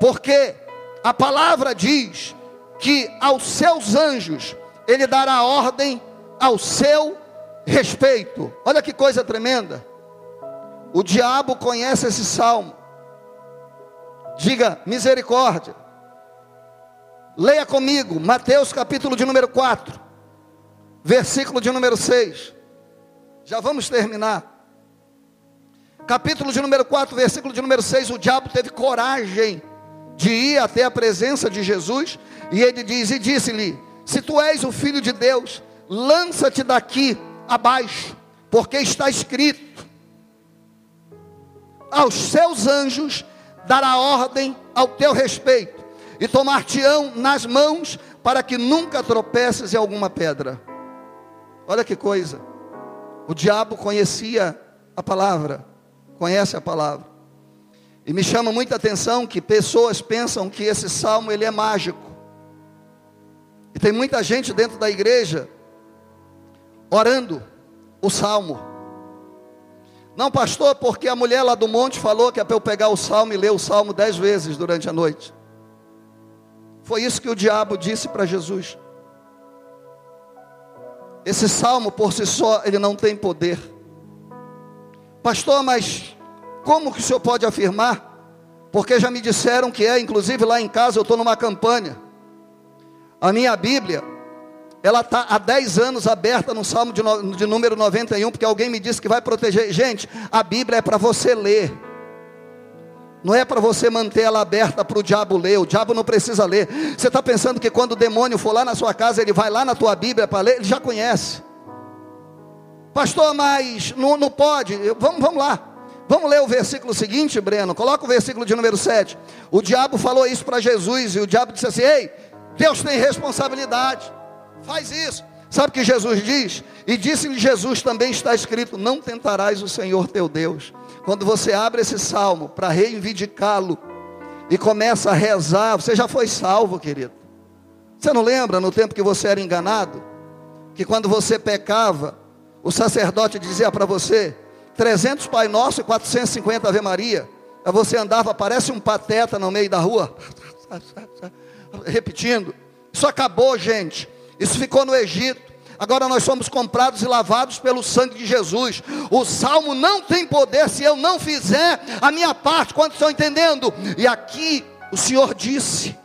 porque a palavra diz que aos seus anjos ele dará ordem ao seu respeito. Olha que coisa tremenda. O diabo conhece esse salmo. Diga misericórdia. Leia comigo, Mateus capítulo de número 4, versículo de número 6. Já vamos terminar. Capítulo de número 4, versículo de número 6. O diabo teve coragem de ir até a presença de Jesus, e ele diz: E disse-lhe: Se tu és o filho de Deus, lança-te daqui abaixo, porque está escrito: Aos seus anjos dará ordem ao teu respeito e tomar-te-ão nas mãos para que nunca tropeces em alguma pedra. Olha que coisa. O diabo conhecia a palavra, conhece a palavra. E me chama muita atenção que pessoas pensam que esse salmo ele é mágico. E tem muita gente dentro da igreja orando o salmo. Não, pastor, porque a mulher lá do monte falou que é para eu pegar o salmo e ler o salmo dez vezes durante a noite. Foi isso que o diabo disse para Jesus. Esse salmo por si só, ele não tem poder. Pastor, mas como que o senhor pode afirmar? Porque já me disseram que é, inclusive lá em casa eu estou numa campanha. A minha Bíblia, ela está há 10 anos aberta no Salmo de, no, de número 91, porque alguém me disse que vai proteger. Gente, a Bíblia é para você ler. Não é para você manter ela aberta para o diabo ler. O diabo não precisa ler. Você está pensando que quando o demônio for lá na sua casa, ele vai lá na tua Bíblia para ler? Ele já conhece. Pastor, mas não, não pode. Vamos, vamos lá. Vamos ler o versículo seguinte, Breno. Coloca o versículo de número 7. O diabo falou isso para Jesus. E o diabo disse assim: Ei, Deus tem responsabilidade. Faz isso. Sabe o que Jesus diz? E disse-lhe Jesus também está escrito: Não tentarás o Senhor teu Deus. Quando você abre esse salmo para reivindicá-lo e começa a rezar, você já foi salvo, querido. Você não lembra no tempo que você era enganado? Que quando você pecava, o sacerdote dizia para você: 300 Pai Nosso e 450 Ave Maria. Aí você andava, parece um pateta no meio da rua, [laughs] repetindo. Isso acabou, gente. Isso ficou no Egito. Agora nós somos comprados e lavados pelo sangue de Jesus. O salmo não tem poder se eu não fizer a minha parte. Quantos estão entendendo? E aqui o Senhor disse: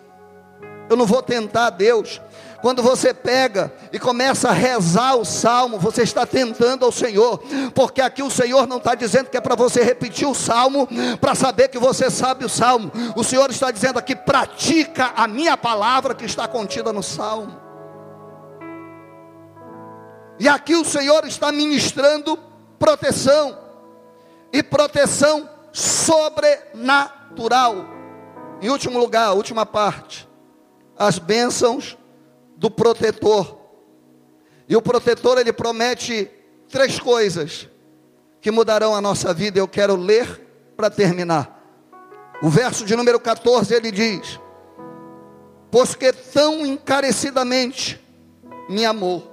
Eu não vou tentar Deus. Quando você pega e começa a rezar o salmo, você está tentando ao Senhor, porque aqui o Senhor não está dizendo que é para você repetir o salmo para saber que você sabe o salmo. O Senhor está dizendo aqui: pratica a minha palavra que está contida no salmo. E aqui o Senhor está ministrando proteção, e proteção sobrenatural. Em último lugar, última parte, as bênçãos do protetor. E o protetor ele promete três coisas que mudarão a nossa vida. Eu quero ler para terminar. O verso de número 14 ele diz: Pois que tão encarecidamente me amou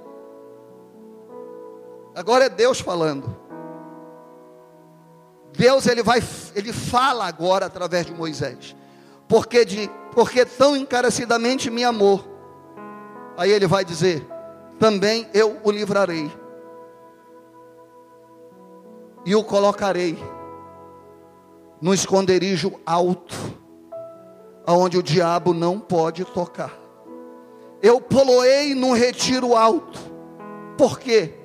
Agora é Deus falando. Deus ele vai, ele fala agora através de Moisés. Porque de, porque tão encarecidamente me amou. Aí ele vai dizer: também eu o livrarei. E o colocarei no esconderijo alto, aonde o diabo não pode tocar. Eu poloei num retiro alto. Por quê?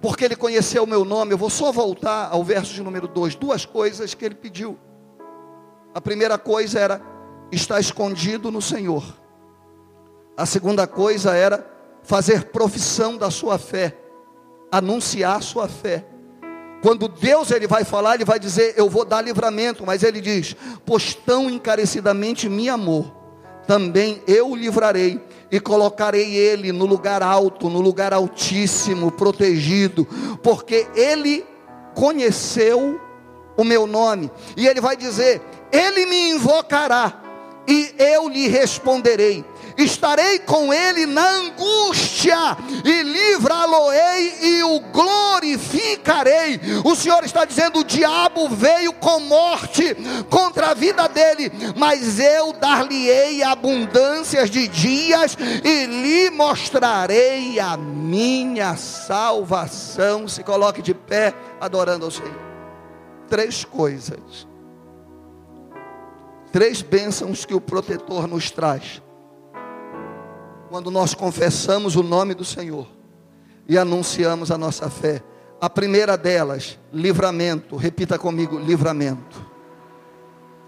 porque ele conheceu o meu nome. Eu vou só voltar ao verso de número 2. Duas coisas que ele pediu. A primeira coisa era estar escondido no Senhor. A segunda coisa era fazer profissão da sua fé, anunciar a sua fé. Quando Deus ele vai falar, ele vai dizer: Eu vou dar livramento, mas ele diz: Pois tão encarecidamente me amou, também eu o livrarei e colocarei ele no lugar alto, no lugar altíssimo, protegido, porque ele conheceu o meu nome. E ele vai dizer: Ele me invocará e eu lhe responderei estarei com ele na angústia, e livrá-lo-ei e o glorificarei. O Senhor está dizendo: o diabo veio com morte contra a vida dele, mas eu dar-lhe-ei abundâncias de dias e lhe mostrarei a minha salvação. Se coloque de pé, adorando ao Senhor. Três coisas. Três bênçãos que o protetor nos traz. Quando nós confessamos o nome do Senhor e anunciamos a nossa fé. A primeira delas, livramento. Repita comigo: livramento.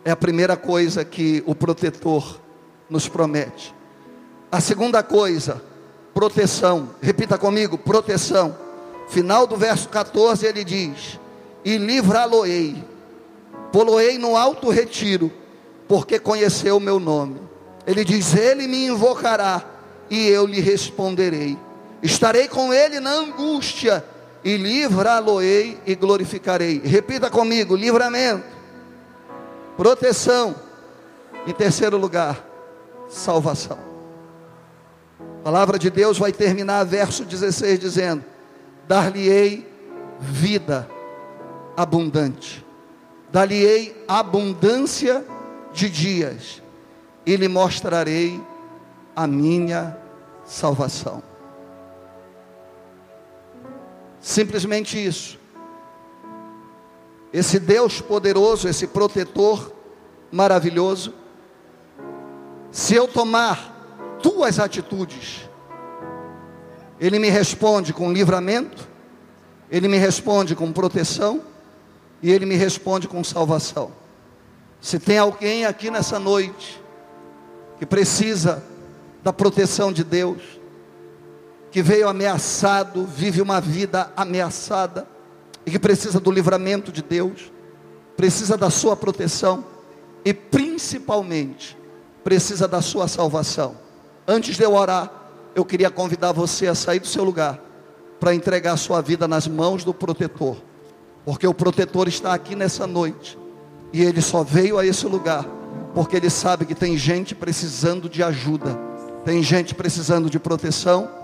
É a primeira coisa que o protetor nos promete. A segunda coisa, proteção. Repita comigo: proteção. Final do verso 14 ele diz: E livrá-lo-ei, poloei no alto retiro, porque conheceu o meu nome. Ele diz: Ele me invocará e eu lhe responderei. Estarei com ele na angústia e livrá-lo-ei e glorificarei. Repita comigo: livramento, proteção. Em terceiro lugar, salvação. A palavra de Deus vai terminar verso 16 dizendo: Dar-lhe-ei vida abundante, dar-lhe-ei abundância de dias, e lhe mostrarei a minha salvação. Simplesmente isso. Esse Deus poderoso, esse protetor maravilhoso, se eu tomar tuas atitudes, Ele me responde com livramento, Ele me responde com proteção e Ele me responde com salvação. Se tem alguém aqui nessa noite que precisa da proteção de Deus, que veio ameaçado, vive uma vida ameaçada e que precisa do livramento de Deus, precisa da sua proteção e principalmente precisa da sua salvação. Antes de eu orar, eu queria convidar você a sair do seu lugar para entregar a sua vida nas mãos do protetor, porque o protetor está aqui nessa noite e ele só veio a esse lugar porque ele sabe que tem gente precisando de ajuda, tem gente precisando de proteção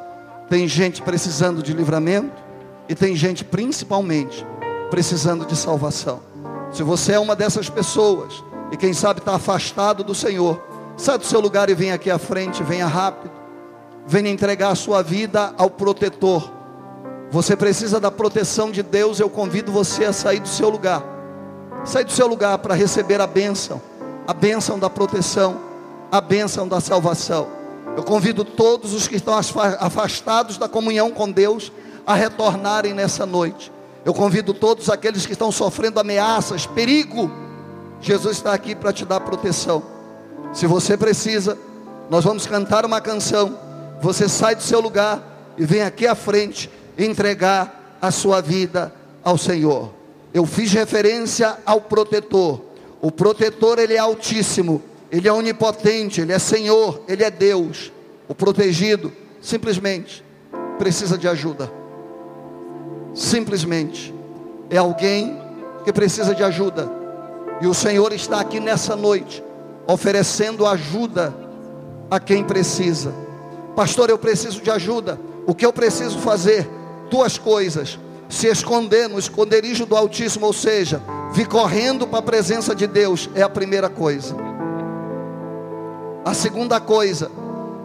tem gente precisando de livramento e tem gente principalmente precisando de salvação. Se você é uma dessas pessoas e quem sabe está afastado do Senhor, sai do seu lugar e vem aqui à frente, venha rápido. Venha entregar a sua vida ao protetor. Você precisa da proteção de Deus, eu convido você a sair do seu lugar. Sair do seu lugar para receber a bênção, a bênção da proteção, a bênção da salvação. Eu convido todos os que estão afastados da comunhão com Deus a retornarem nessa noite. Eu convido todos aqueles que estão sofrendo ameaças, perigo. Jesus está aqui para te dar proteção. Se você precisa, nós vamos cantar uma canção. Você sai do seu lugar e vem aqui à frente entregar a sua vida ao Senhor. Eu fiz referência ao protetor. O protetor ele é altíssimo. Ele é onipotente, Ele é Senhor, Ele é Deus. O protegido simplesmente precisa de ajuda. Simplesmente é alguém que precisa de ajuda. E o Senhor está aqui nessa noite oferecendo ajuda a quem precisa. Pastor, eu preciso de ajuda. O que eu preciso fazer? Duas coisas: se esconder no esconderijo do Altíssimo, ou seja, vir correndo para a presença de Deus, é a primeira coisa. A segunda coisa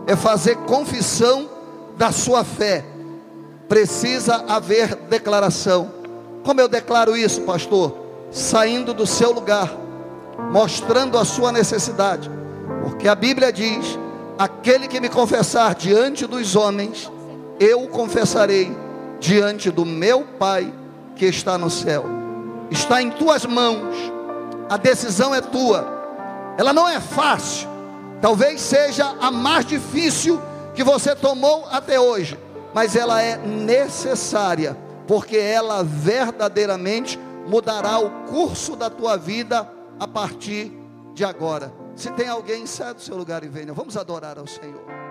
é fazer confissão da sua fé. Precisa haver declaração. Como eu declaro isso, pastor? Saindo do seu lugar, mostrando a sua necessidade. Porque a Bíblia diz: aquele que me confessar diante dos homens, eu o confessarei diante do meu Pai que está no céu. Está em tuas mãos, a decisão é tua. Ela não é fácil, Talvez seja a mais difícil que você tomou até hoje, mas ela é necessária, porque ela verdadeiramente mudará o curso da tua vida a partir de agora. Se tem alguém, sai do seu lugar e venha. Vamos adorar ao Senhor.